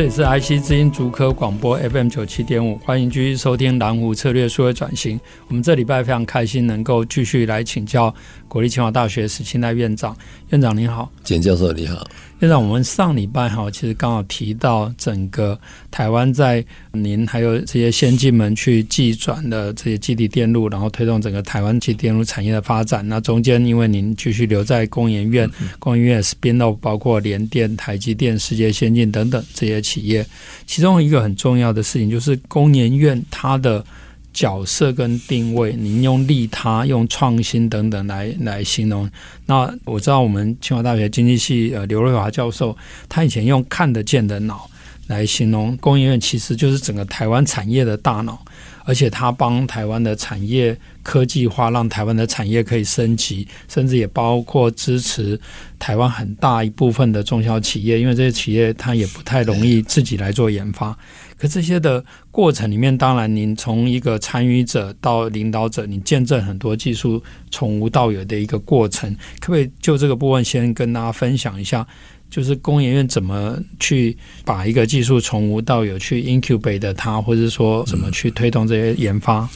这里是 IC 之音足科广播 FM 九七点五，欢迎继续收听蓝湖策略数位转型。我们这礼拜非常开心能够继续来请教国立清华大学史清代院长。院长您好，简教授你好。院长，我们上礼拜哈，其实刚好提到整个台湾在您还有这些先进们去技转的这些基地电路，然后推动整个台湾基地电路产业的发展。那中间因为您继续留在工研院，嗯、工研院 spin off 包括联电、台积电、世界先进等等这些企业，其中一个很重要的事情就是工研院它的。角色跟定位，您用利他、用创新等等来来形容。那我知道我们清华大学经济系呃刘瑞华教授，他以前用看得见的脑来形容工研院，其实就是整个台湾产业的大脑。而且他帮台湾的产业科技化，让台湾的产业可以升级，甚至也包括支持台湾很大一部分的中小企业，因为这些企业它也不太容易自己来做研发。可这些的过程里面，当然您从一个参与者到领导者，你见证很多技术从无到有的一个过程，可不可以就这个部分先跟大家分享一下？就是工研院怎么去把一个技术从无到有去 incubate 它，或者说怎么去推动这些研发？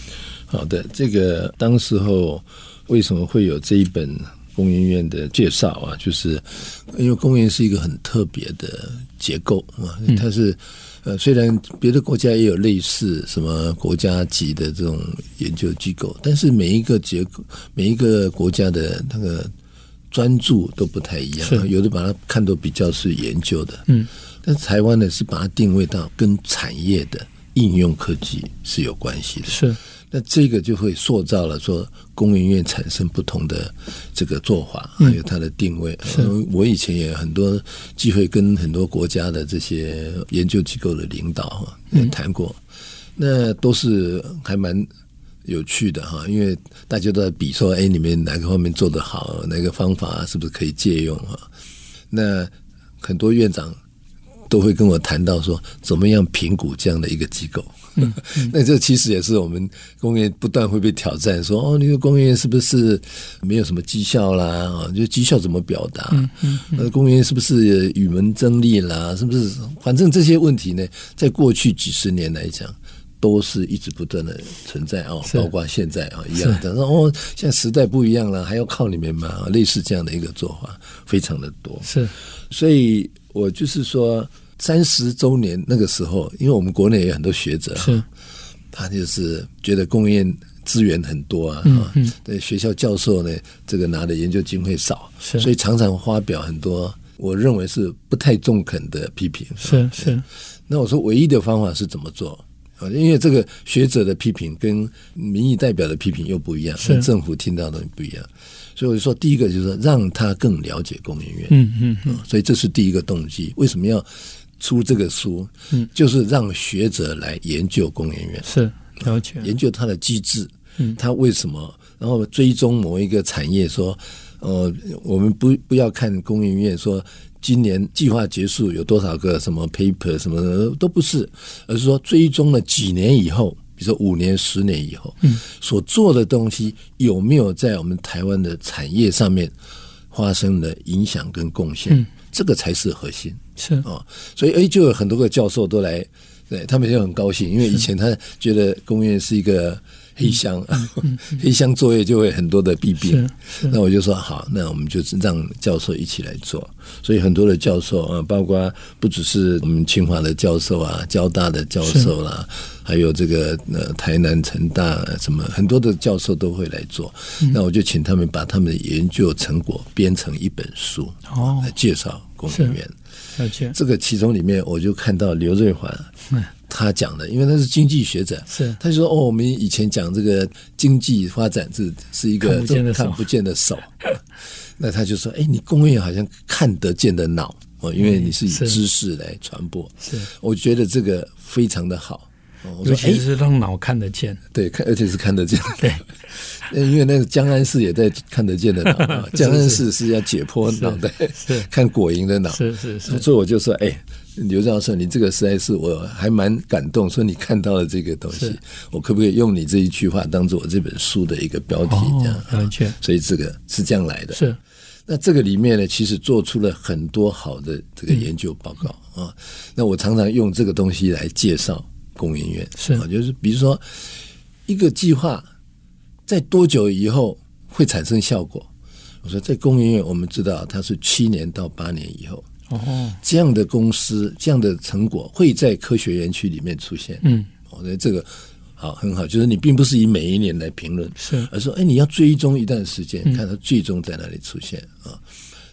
好的，这个当时候为什么会有这一本工研院的介绍啊？就是因为工研是一个很特别的结构啊，它是呃虽然别的国家也有类似什么国家级的这种研究机构，但是每一个结构每一个国家的那个。专注都不太一样，有的把它看作比较是研究的，嗯，但台湾呢是把它定位到跟产业的应用科技是有关系的，是，那这个就会塑造了说工研院产生不同的这个做法，还有它的定位。嗯，我以前也很多机会跟很多国家的这些研究机构的领导也谈过，那都是还蛮。有趣的哈，因为大家都在比说，哎，你们哪个方面做得好，哪个方法是不是可以借用哈？那很多院长都会跟我谈到说，怎么样评估这样的一个机构？嗯 嗯、那这其实也是我们工业不断会被挑战，说哦，你说工业是不是没有什么绩效啦？啊，就绩效怎么表达？嗯嗯嗯、那工业是不是与门争利啦？是不是？反正这些问题呢，在过去几十年来讲。都是一直不断的存在哦，包括现在啊一样的。然后现在时代不一样了，还要靠你们嘛？类似这样的一个做法非常的多。是，所以我就是说，三十周年那个时候，因为我们国内也有很多学者，是，他就是觉得工研资源很多啊，嗯嗯，对学校教授呢，这个拿的研究经费少，是，所以常常发表很多我认为是不太中肯的批评。是是，那我说唯一的方法是怎么做？因为这个学者的批评跟民意代表的批评又不一样，跟政府听到的不一样，所以我就说，第一个就是说让他更了解工研院，嗯嗯嗯，所以这是第一个动机。为什么要出这个书？嗯，就是让学者来研究工研院，是了解研究它的机制，嗯，它为什么，然后追踪某一个产业，说，呃，我们不不要看工研院说。今年计划结束有多少个什么 paper 什么的都不是，而是说追踪了几年以后，比如说五年、十年以后，嗯，所做的东西有没有在我们台湾的产业上面发生了影响跟贡献？嗯，这个才是核心。是啊，所以诶，就有很多个教授都来，对他们就很高兴，因为以前他觉得工业是一个。黑箱，嗯、黑箱作业就会很多的弊病。那我就说好，那我们就让教授一起来做。所以很多的教授啊，包括不只是我们清华的教授啊，交大的教授啦，还有这个呃台南成大什么很多的教授都会来做。嗯、那我就请他们把他们的研究成果编成一本书，哦来介绍工研院。而且这个其中里面，我就看到刘瑞环。他讲的，因为他是经济学者，是。他就说哦，我们以前讲这个经济发展是是一个看不见的手，那他就说，哎，你工业好像看得见的脑。哦，因为你是以知识来传播，是，我觉得这个非常的好。尤其是让脑看得见，对，看而且是看得见，对，因为那个江安市也在看得见的脑，江安市是要解剖脑袋，是。看果蝇的脑，是是是，所以我就说，哎，刘教授，你这个实在是我还蛮感动，说你看到了这个东西，我可不可以用你这一句话当做我这本书的一个标题？这样，完全，所以这个是这样来的。是，那这个里面呢，其实做出了很多好的这个研究报告啊。那我常常用这个东西来介绍。工研院是啊，就是比如说一个计划在多久以后会产生效果？我说在工研院，我们知道它是七年到八年以后哦，这样的公司这样的成果会在科学园区里面出现。嗯，我觉得这个好很好，就是你并不是以每一年来评论，是而说哎，你要追踪一段时间，看它最终在哪里出现啊。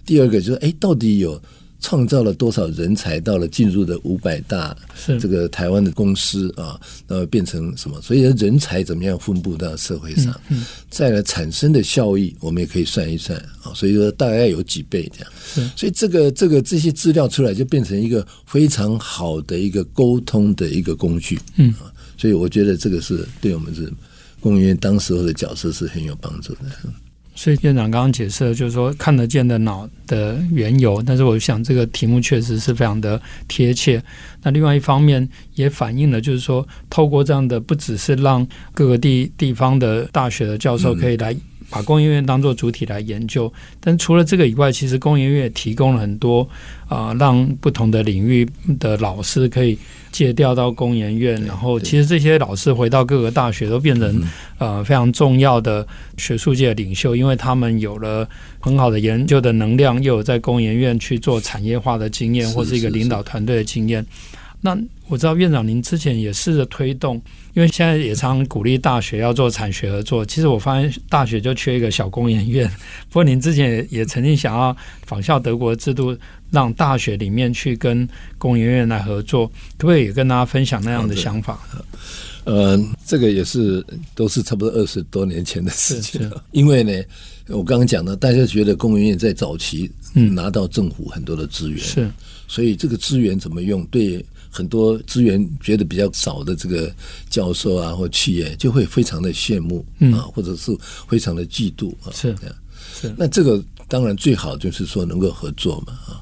第二个就是哎，到底有。创造了多少人才？到了进入的五百大，是这个台湾的公司啊，然后变成什么？所以人才怎么样分布到社会上？嗯，再来产生的效益，我们也可以算一算啊。所以说大概有几倍这样。是，所以这个这个这些资料出来，就变成一个非常好的一个沟通的一个工具。嗯，所以我觉得这个是对我们是公务员当时候的角色是很有帮助的。所以院长刚刚解释了，就是说看得见的脑的缘由，但是我想这个题目确实是非常的贴切。那另外一方面也反映了，就是说透过这样的，不只是让各个地地方的大学的教授可以来把工研院当做主体来研究，嗯、但除了这个以外，其实工研院也提供了很多啊、呃，让不同的领域的老师可以。借调到工研院，然后其实这些老师回到各个大学都变成呃非常重要的学术界的领袖，因为他们有了很好的研究的能量，又有在工研院去做产业化的经验，或是一个领导团队的经验。那我知道院长您之前也试着推动，因为现在也常鼓励大学要做产学合作。其实我发现大学就缺一个小工研院，不过您之前也也曾经想要仿效德国的制度。让大学里面去跟工研院来合作，可不可以也跟大家分享那样的想法？呃，这个也是都是差不多二十多年前的事情了。因为呢，我刚刚讲的，大家觉得工研院在早期拿到政府很多的资源，是，所以这个资源怎么用，对很多资源觉得比较少的这个教授啊或企业，就会非常的羡慕啊，或者是非常的嫉妒啊，是这样。是，那这个当然最好就是说能够合作嘛啊。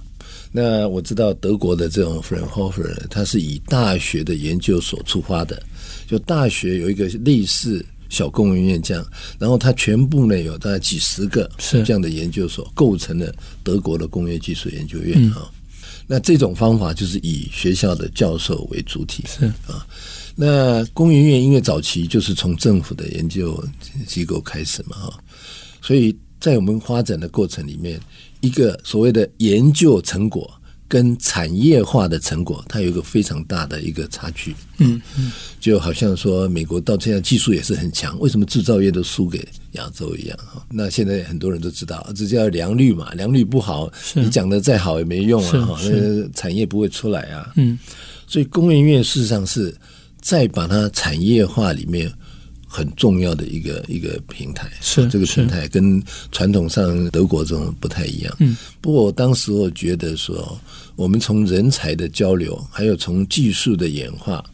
那我知道德国的这种 Fraunhofer，他是以大学的研究所出发的，就大学有一个类似小公务院这样，然后它全部呢有大概几十个这样的研究所构成了德国的工业技术研究院啊。嗯、那这种方法就是以学校的教授为主体是啊。那工研院因为早期就是从政府的研究机构开始嘛哈，所以在我们发展的过程里面。一个所谓的研究成果跟产业化的成果，它有一个非常大的一个差距。嗯嗯，就好像说美国到现在技术也是很强，为什么制造业都输给亚洲一样？哈，那现在很多人都知道，这叫良率嘛，良率不好，你讲的再好也没用啊，哈，那个产业不会出来啊。嗯，所以工研院事实上是再把它产业化里面。很重要的一个一个平台，是这个平台跟传统上德国这种不太一样。嗯，不过我当时我觉得说，我们从人才的交流，还有从技术的演化，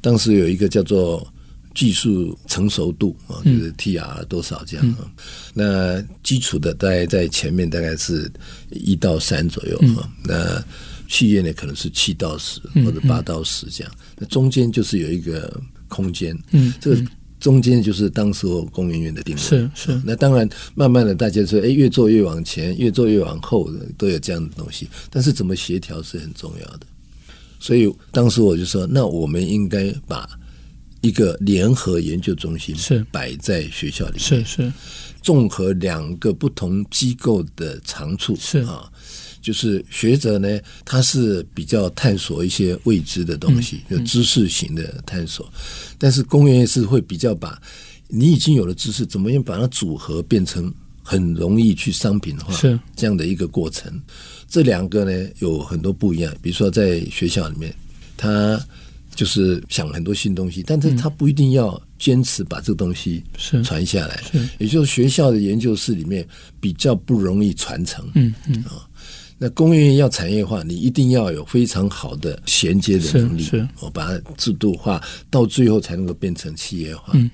当时有一个叫做技术成熟度啊，就是 TR 多少这样。嗯，那基础的大概在前面大概是一到三左右啊。嗯，那企业呢可能是七到十或者八到十这样。那中间就是有一个空间。嗯，这个。中间就是当时候工研院的定位，是是。那当然，慢慢的大家说，哎，越做越往前，越做越往后，都有这样的东西。但是怎么协调是很重要的。所以当时我就说，那我们应该把一个联合研究中心是摆在学校里面，是是，综合两个不同机构的长处是啊。就是学者呢，他是比较探索一些未知的东西，就知识型的探索。但是公园也是会比较把你已经有了知识，怎么样把它组合变成很容易去商品化，是这样的一个过程。这两个呢有很多不一样。比如说在学校里面，他就是想很多新东西，但是他不一定要坚持把这个东西传下来。是，也就是学校的研究室里面比较不容易传承。嗯嗯啊，那工业要产业化，你一定要有非常好的衔接的能力，是，我把它制度化，到最后才能够变成企业化。嗯。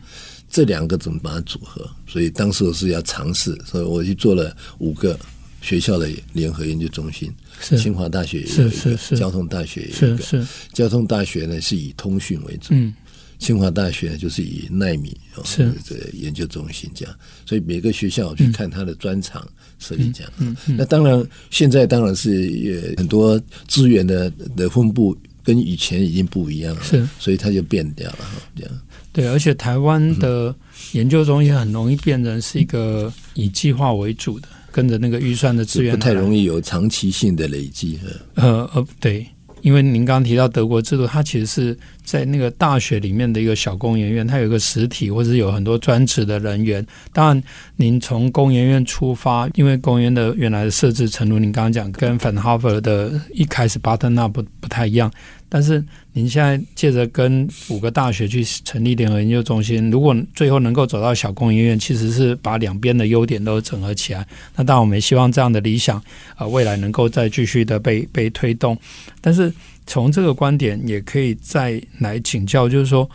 这两个怎么把它组合？所以当时我是要尝试，所以我去做了五个学校的联合研究中心。是清华大学也有一个，是是是交通大学也有一个。交通大学呢是以通讯为主，嗯，清华大学就是以奈米是这个研究中心这样。所以每个学校去看它的专长设立这样。嗯，嗯，嗯，那当然现在当然是也很多资源的的分布跟以前已经不一样了，是，所以它就变掉了这样。对，而且台湾的研究中心很容易变成是一个以计划为主的，跟着那个预算的资源，不太容易有长期性的累积。呃呃，对。因为您刚刚提到德国制度，它其实是在那个大学里面的一个小工研院，它有一个实体，或者是有很多专职的人员。当然，您从工研院出发，因为工研院的原来的设置，程度您刚刚讲，跟粉哈弗的一开始巴登纳不不太一样。但是您现在借着跟五个大学去成立联合研究中心，如果最后能够走到小工研院，其实是把两边的优点都整合起来。那当然，我们也希望这样的理想啊、未来能够再继续的被被推动。但是从这个观点，也可以再来请教，就是说，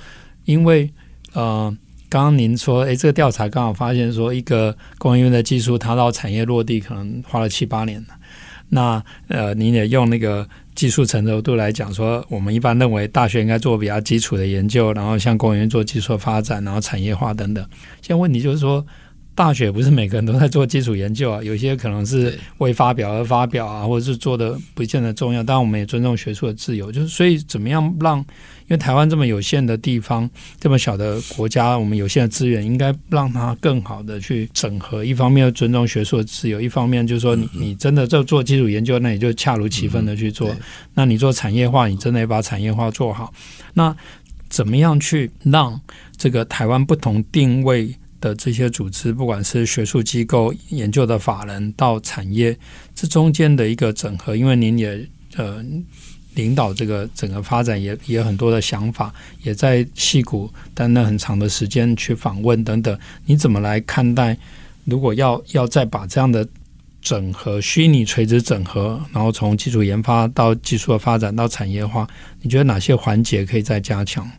因为呃，刚刚您说，诶，这个调查刚好发现说，一个工研院的技术，它到产业落地可能花了七八年了。那呃，你也用那个。技术成熟度来讲，说我们一般认为大学应该做比较基础的研究，然后像公园做技术发展，然后产业化等等。现在问题就是说，大学不是每个人都在做基础研究啊，有些可能是为发表而发表啊，或者是做的不见得重要。当然，我们也尊重学术的自由，就是所以怎么样让。因为台湾这么有限的地方，这么小的国家，我们有限的资源，应该让它更好的去整合。一方面要尊重学术的自由，一方面就是说你，你你真的在做基础研究，那你就恰如其分的去做。那你做产业化，你真的要把产业化做好。那怎么样去让这个台湾不同定位的这些组织，不管是学术机构、研究的法人到产业，这中间的一个整合？因为您也呃。领导这个整个发展也也有很多的想法，也在戏谷待了很长的时间去访问等等。你怎么来看待？如果要要再把这样的整合、虚拟垂直整合，然后从基础研发到技术的发展到产业化，你觉得哪些环节可以再加强？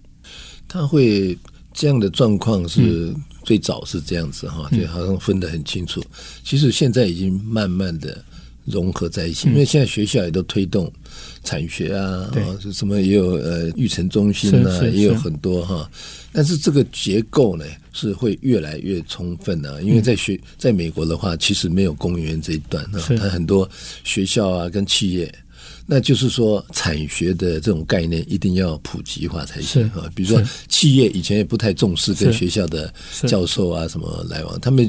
他会这样的状况是最早是这样子哈，就好像分得很清楚。其实现在已经慢慢的。融合在一起，因为现在学校也都推动产学啊，是什么也有呃育成中心啊，也有很多哈。但是这个结构呢是会越来越充分的，啊，因为在学在美国的话，其实没有公务员这一段啊，它很多学校啊跟企业，那就是说产学的这种概念一定要普及化才行啊。比如说企业以前也不太重视跟学校的教授啊什么来往，他们。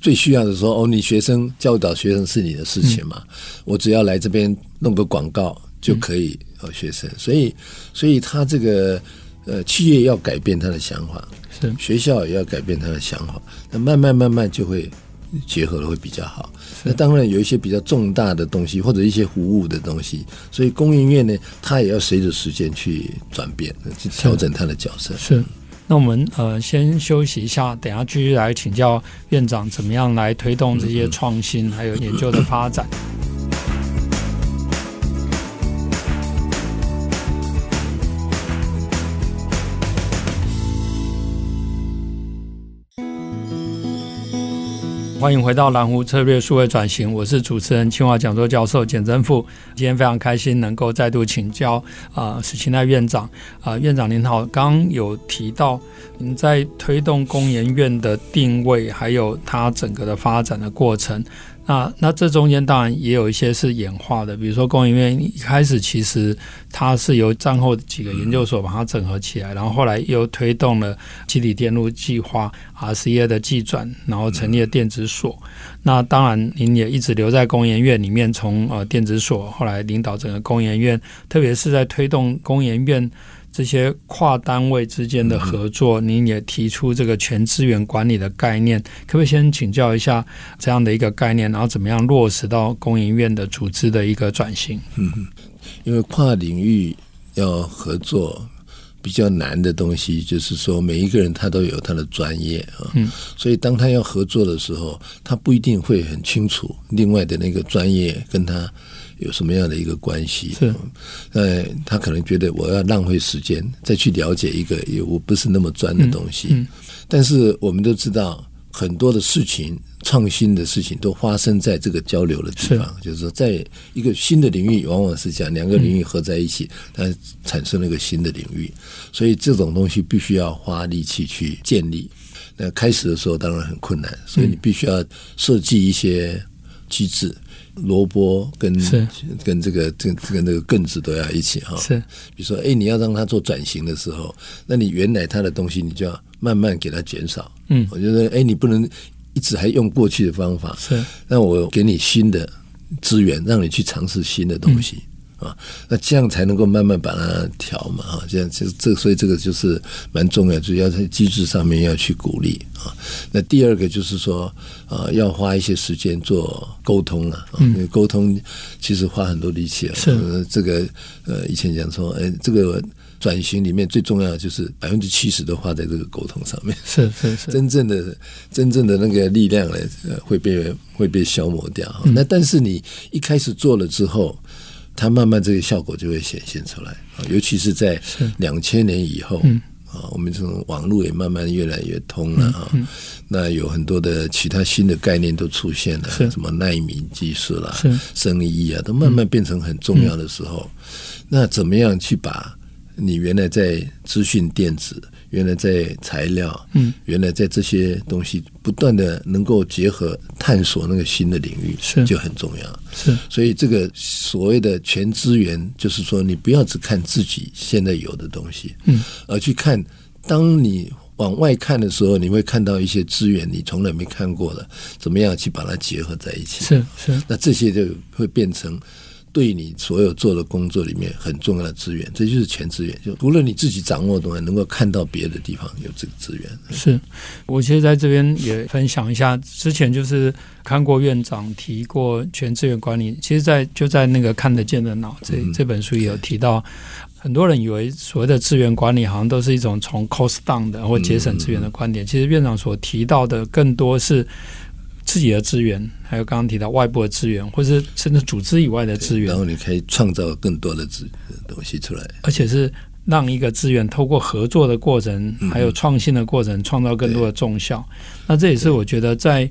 最需要的时候，哦，你学生教导学生是你的事情嘛？嗯、我只要来这边弄个广告就可以哦，学生。所以，所以他这个呃，企业要改变他的想法，是学校也要改变他的想法，那慢慢慢慢就会结合的会比较好。那当然有一些比较重大的东西或者一些服务的东西，所以工研院呢，它也要随着时间去转变，去调整他的角色。是。是那我们呃先休息一下，等下继续来请教院长怎么样来推动这些创新还有研究的发展。欢迎回到蓝湖策略数位转型，我是主持人清华讲座教授简政富。今天非常开心能够再度请教啊、史清代院长啊、院长您好。刚有提到您在推动工研院的定位，还有它整个的发展的过程。那那这中间当然也有一些是演化的，比如说工研院一开始其实它是由战后几个研究所把它整合起来，然后后来又推动了集体电路计划 RCA 的技转，然后成立了电子所。那当然您也一直留在工研院里面，从呃电子所后来领导整个工研院，特别是在推动工研院。这些跨单位之间的合作，您也提出这个全资源管理的概念，可不可以先请教一下这样的一个概念，然后怎么样落实到工研院的组织的一个转型？嗯，因为跨领域要合作，比较难的东西，就是说每一个人他都有他的专业啊，嗯，所以当他要合作的时候，他不一定会很清楚另外的那个专业跟他有什么样的一个关系，是，呃，他可能觉得我要浪费时间再去了解一个也我不是那么专的东西，嗯，但是我们都知道很多的事情。创新的事情都发生在这个交流的地方，就是说，在一个新的领域，往往是这样，两个领域合在一起，它产生了一个新的领域。所以这种东西必须要花力气去建立。那开始的时候当然很困难，所以你必须要设计一些机制，萝卜跟跟这个这这个那个棍子都要一起哈。是，比如说，哎，你要让它做转型的时候，那你原来它的东西，你就要慢慢给它减少。嗯，我觉得，哎，你不能。一直还用过去的方法，是，那我给你新的资源，让你去尝试新的东西、嗯、啊，那这样才能够慢慢把它调嘛啊，这样就这，所以这个就是蛮重要，就要在机制上面要去鼓励啊。那第二个就是说啊，要花一些时间做沟通啊，嗯、因为沟通其实花很多力气啊。是、呃，这个呃，以前讲说，哎，这个。转型里面最重要的就是百分之七十都花在这个沟通上面，是是是，真正的真正的那个力量呢，会被会被消磨掉。嗯、那但是你一开始做了之后，它慢慢这个效果就会显现出来。尤其是在两千年以后，啊、嗯，我们这种网络也慢慢越来越通了啊。嗯嗯、那有很多的其他新的概念都出现了，什么纳米技术啦、生医啊，都慢慢变成很重要的时候，嗯、那怎么样去把？你原来在资讯电子，原来在材料，嗯，原来在这些东西不断的能够结合探索那个新的领域，是就很重要。是，所以这个所谓的全资源，就是说你不要只看自己现在有的东西，嗯，而去看，当你往外看的时候，你会看到一些资源你从来没看过的，怎么样去把它结合在一起？是是，那这些就会变成。对你所有做的工作里面很重要的资源，这就是全资源。就除了你自己掌握的东西，能够看到别的地方有这个资源。是，我其实在这边也分享一下，之前就是看过院长提过全资源管理。其实，在就在那个看得见的脑这这本书也有提到，很多人以为所谓的资源管理好像都是一种从 cost down 的或节省资源的观点。其实院长所提到的更多是。自己的资源，还有刚刚提到外部的资源，或是甚至组织以外的资源，然后你可以创造更多的资东西出来，而且是让一个资源透过合作的过程，还有创新的过程，创造更多的重效。那这也是我觉得在。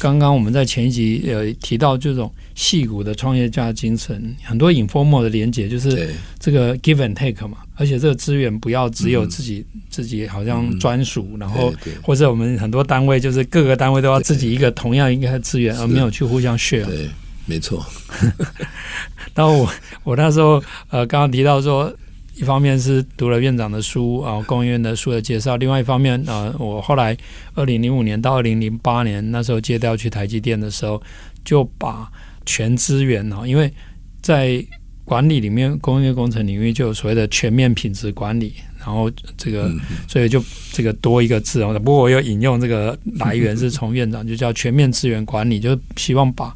刚刚我们在前一集呃提到这种戏骨的创业家精神，很多 informal 的连接就是这个 give and take 嘛，而且这个资源不要只有自己、嗯、自己好像专属，嗯、然后或者我们很多单位就是各个单位都要自己一个同样一个资源，而没有去互相 share。对，没错。然后我我那时候呃刚刚提到说。一方面是读了院长的书啊，工研院的书的介绍；另外一方面啊，我后来二零零五年到二零零八年那时候借调去台积电的时候，就把全资源啊，因为在管理里面，工业工程领域就有所谓的全面品质管理，然后这个所以就这个多一个字哦。不过我有引用这个来源是从院长，就叫全面资源管理，就是希望把。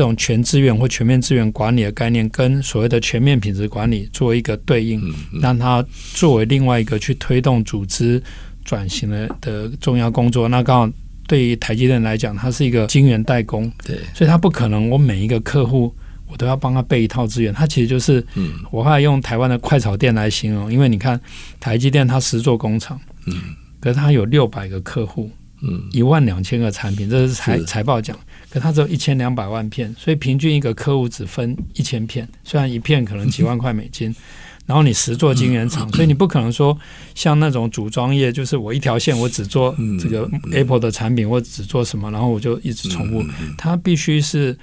这种全资源或全面资源管理的概念，跟所谓的全面品质管理做一个对应，让它作为另外一个去推动组织转型的的重要工作。那刚好对于台积电来讲，它是一个晶圆代工，对，所以它不可能我每一个客户我都要帮他备一套资源。它其实就是，嗯我后来用台湾的快炒店来形容，因为你看台积电它十座工厂，嗯，可是它有六百个客户，嗯，一万两千个产品，这是财财报讲。可它只有一千两百万片，所以平均一个客户只分一千片，虽然一片可能几万块美金，然后你十座晶圆厂，所以你不可能说像那种组装业，就是我一条线我只做这个 Apple 的产品，我只做什么，然后我就一直重复，它必须是。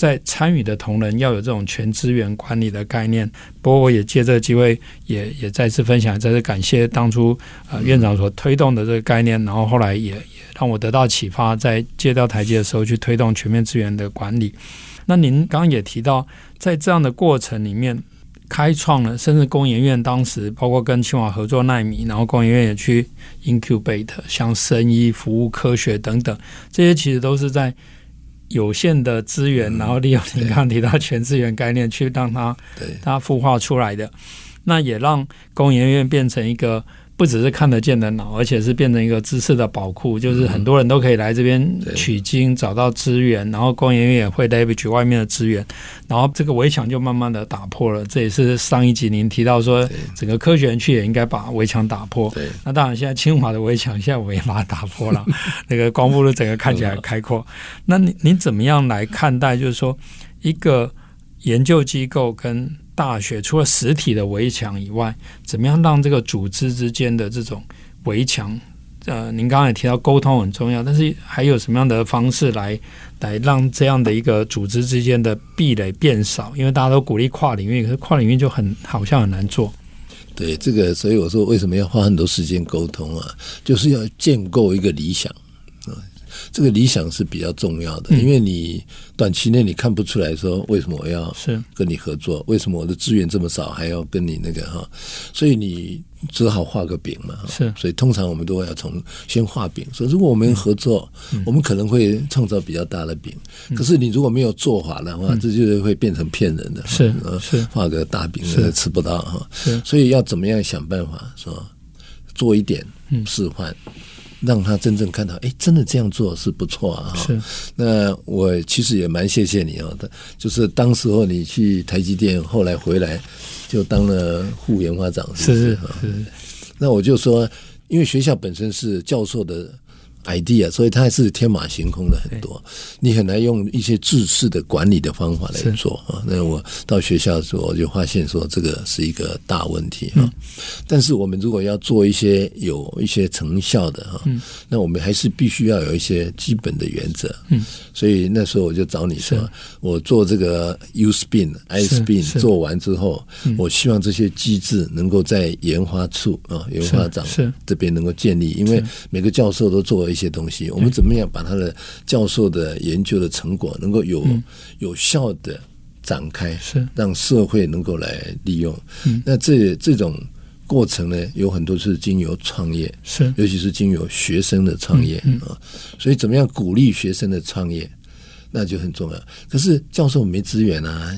在参与的同仁要有这种全资源管理的概念。不过，我也借这个机会也，也再次分享，再次感谢当初呃院长所推动的这个概念，然后后来也也让我得到启发，在借调台阶的时候去推动全面资源的管理。那您刚刚也提到，在这样的过程里面，开创了，甚至工研院当时包括跟清华合作奈米，然后工研院也去 incubate 像生医、服务科学等等，这些其实都是在。有限的资源，然后利用你刚刚提到全资源概念去让它它孵化出来的。那也让工研院变成一个。不只是看得见的脑，而且是变成一个知识的宝库，就是很多人都可以来这边取经，找到资源，然后工研院也会 leverage 外面的资源，然后这个围墙就慢慢的打破了。这也是上一集您提到说，整个科学园区也应该把围墙打破。那当然，现在清华的围墙现在我也把它打破了，那个光复路整个看起来开阔。那你你怎么样来看待？就是说，一个研究机构跟大学除了实体的围墙以外，怎么样让这个组织之间的这种围墙？呃，您刚刚也提到沟通很重要，但是还有什么样的方式来来让这样的一个组织之间的壁垒变少？因为大家都鼓励跨领域，可是跨领域就很好像很难做。对这个，所以我说为什么要花很多时间沟通啊？就是要建构一个理想。这个理想是比较重要的，嗯、因为你短期内你看不出来说为什么我要是跟你合作，为什么我的资源这么少还要跟你那个哈，所以你只好画个饼嘛。是，所以通常我们都要从先画饼，说如果我们合作，嗯、我们可能会创造比较大的饼。嗯、可是你如果没有做法的话，嗯、这就是会变成骗人的。是是，画个大饼是吃不到哈。是，所以要怎么样想办法说做一点示范。嗯让他真正看到，哎，真的这样做是不错啊！是，那我其实也蛮谢谢你哦，就是当时候你去台积电，后来回来就当了副研发长，是是是。那我就说，因为学校本身是教授的。idea，所以它还是天马行空的很多，你很难用一些制式的管理的方法来做啊。那我到学校的时候，我就发现说这个是一个大问题啊。嗯、但是我们如果要做一些有一些成效的哈，嗯、那我们还是必须要有一些基本的原则。嗯，所以那时候我就找你说，我做这个 U spin I spin 做完之后，我希望这些机制能够在研发处啊，研发长这边能够建立，因为每个教授都做。一些东西，我们怎么样把他的教授的研究的成果能够有有效的展开，是让社会能够来利用。那这这种过程呢，有很多是经由创业，是尤其是经由学生的创业啊。所以，怎么样鼓励学生的创业？那就很重要。可是教授没资源啊，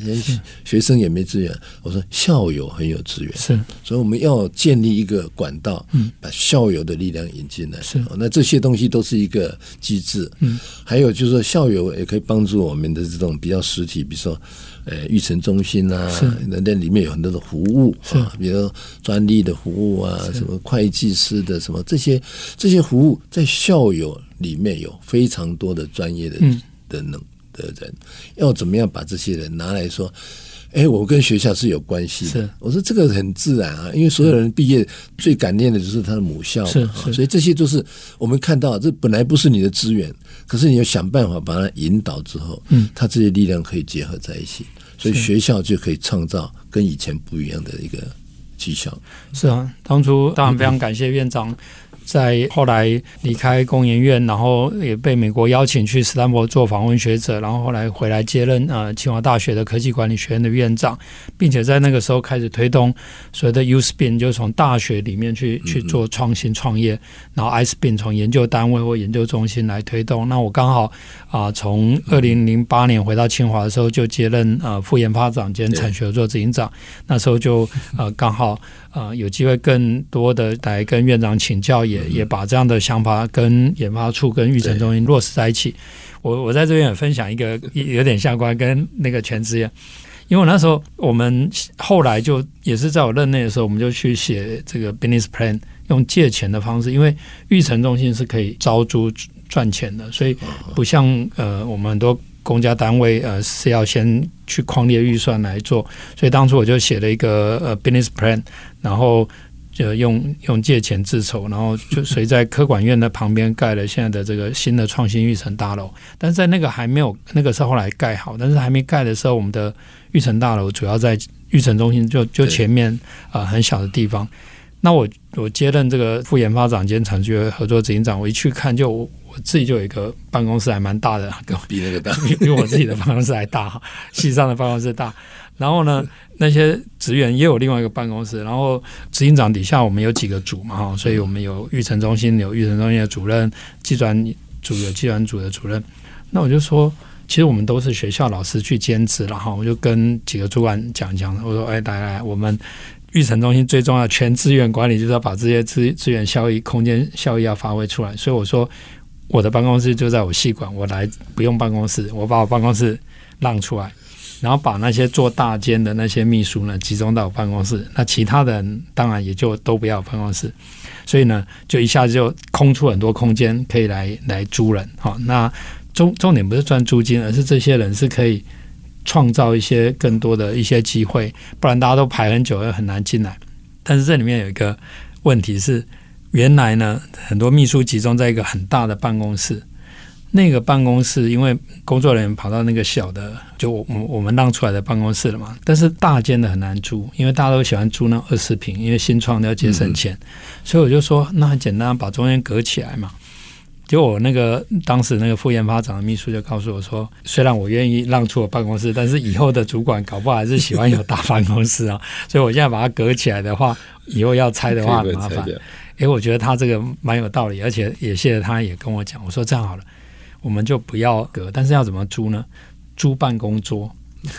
学生也没资源。我说校友很有资源，是，所以我们要建立一个管道，嗯，把校友的力量引进来。是，那这些东西都是一个机制。嗯，还有就是说，校友也可以帮助我们的这种比较实体，比如说，呃，育成中心啊，那那里面有很多的服务啊，比如专利的服务啊，什么会计师的什么这些这些服务，在校友里面有非常多的专业的。嗯。的能的人要怎么样把这些人拿来说？哎，我跟学校是有关系的。是我说这个很自然啊，因为所有人毕业最感念的就是他的母校嘛，是是，所以这些都是我们看到，这本来不是你的资源，可是你要想办法把它引导之后，嗯，他这些力量可以结合在一起，所以学校就可以创造跟以前不一样的一个绩效。是啊，当初当然非常感谢院长。嗯在后来离开工研院，然后也被美国邀请去斯坦福做访问学者，然后后来回来接任呃清华大学的科技管理学院的院长，并且在那个时候开始推动所谓的 U Spin，就是从大学里面去去做创新创业，然后 I Spin 从研究单位或研究中心来推动。那我刚好啊，从二零零八年回到清华的时候，就接任呃副研发长兼产学合作执行长，那时候就呃刚好。呃，有机会更多的来跟院长请教，也也把这样的想法跟研发处、跟育成中心落实在一起。我我在这边也分享一个有点相关，跟那个全职业，因为我那时候我们后来就也是在我任内的时候，我们就去写这个 business plan，用借钱的方式，因为育成中心是可以招租赚钱的，所以不像呃我们很多。公家单位呃是要先去框列预算来做，所以当初我就写了一个呃 business plan，然后就用用借钱自筹，然后就随在科管院的旁边盖了现在的这个新的创新育成大楼。但是在那个还没有那个是后来盖好，但是还没盖的时候，我们的育成大楼主要在育成中心就就前面啊、呃、很小的地方。那我我接任这个副研发长兼产学合作执行长，我一去看就。我自己就有一个办公室还蛮大的，比那个大，比我自己的办公室还大，系上的办公室大。然后呢，那些职员也有另外一个办公室。然后执行长底下我们有几个组嘛，哈，所以我们有育成中心有育成中心的主任，技专组有技专组的主任。那我就说，其实我们都是学校老师去兼职，然后我就跟几个主管讲讲，我说，哎，来来，我们。育成中心最重要的全资源管理，就是要把这些资资源效益、空间效益要发挥出来。所以我说，我的办公室就在我系馆，我来不用办公室，我把我办公室让出来，然后把那些做大间的那些秘书呢集中到我办公室，那其他的人当然也就都不要办公室。所以呢，就一下子就空出很多空间可以来来租人。好，那重重点不是赚租金，而是这些人是可以。创造一些更多的一些机会，不然大家都排很久，又很难进来。但是这里面有一个问题是，原来呢，很多秘书集中在一个很大的办公室，那个办公室因为工作人员跑到那个小的，就我我我们让出来的办公室了嘛。但是大间的很难租，因为大家都喜欢租那二十平，因为新创的要节省钱，所以我就说，那很简单，把中间隔起来嘛。就我那个当时那个副研发长的秘书就告诉我说，虽然我愿意让出我办公室，但是以后的主管搞不好还是喜欢有大办公室啊。所以我现在把它隔起来的话，以后要拆的话很麻烦。哎，我觉得他这个蛮有道理，而且也谢谢他也跟我讲，我说这样好了，我们就不要隔，但是要怎么租呢？租办公桌，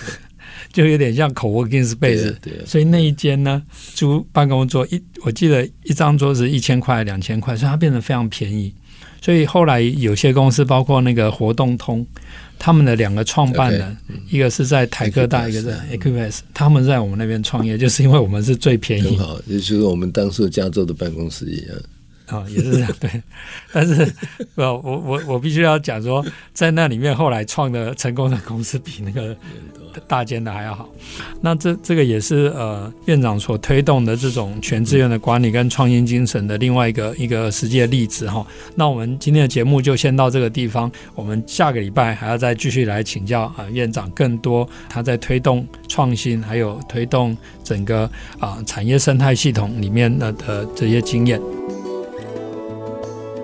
就有点像 co-working space。所以那一间呢，租办公桌一，我记得一张桌子一千块、两千块，所以它变得非常便宜。所以后来有些公司，包括那个活动通，他们的两个创办人，一个是在台科大，一个在 Acupass，他们在我们那边创业，就是因为我们是最便宜。很好，也就是我们当时加州的办公室一样。啊、也是这样对，但是不，我我我必须要讲说，在那里面后来创的成功的公司比那个大间的还要好。那这这个也是呃院长所推动的这种全资源的管理跟创新精神的另外一个一个实际的例子哈。那我们今天的节目就先到这个地方，我们下个礼拜还要再继续来请教啊、院长更多他在推动创新还有推动整个啊、产业生态系统里面的的这些经验。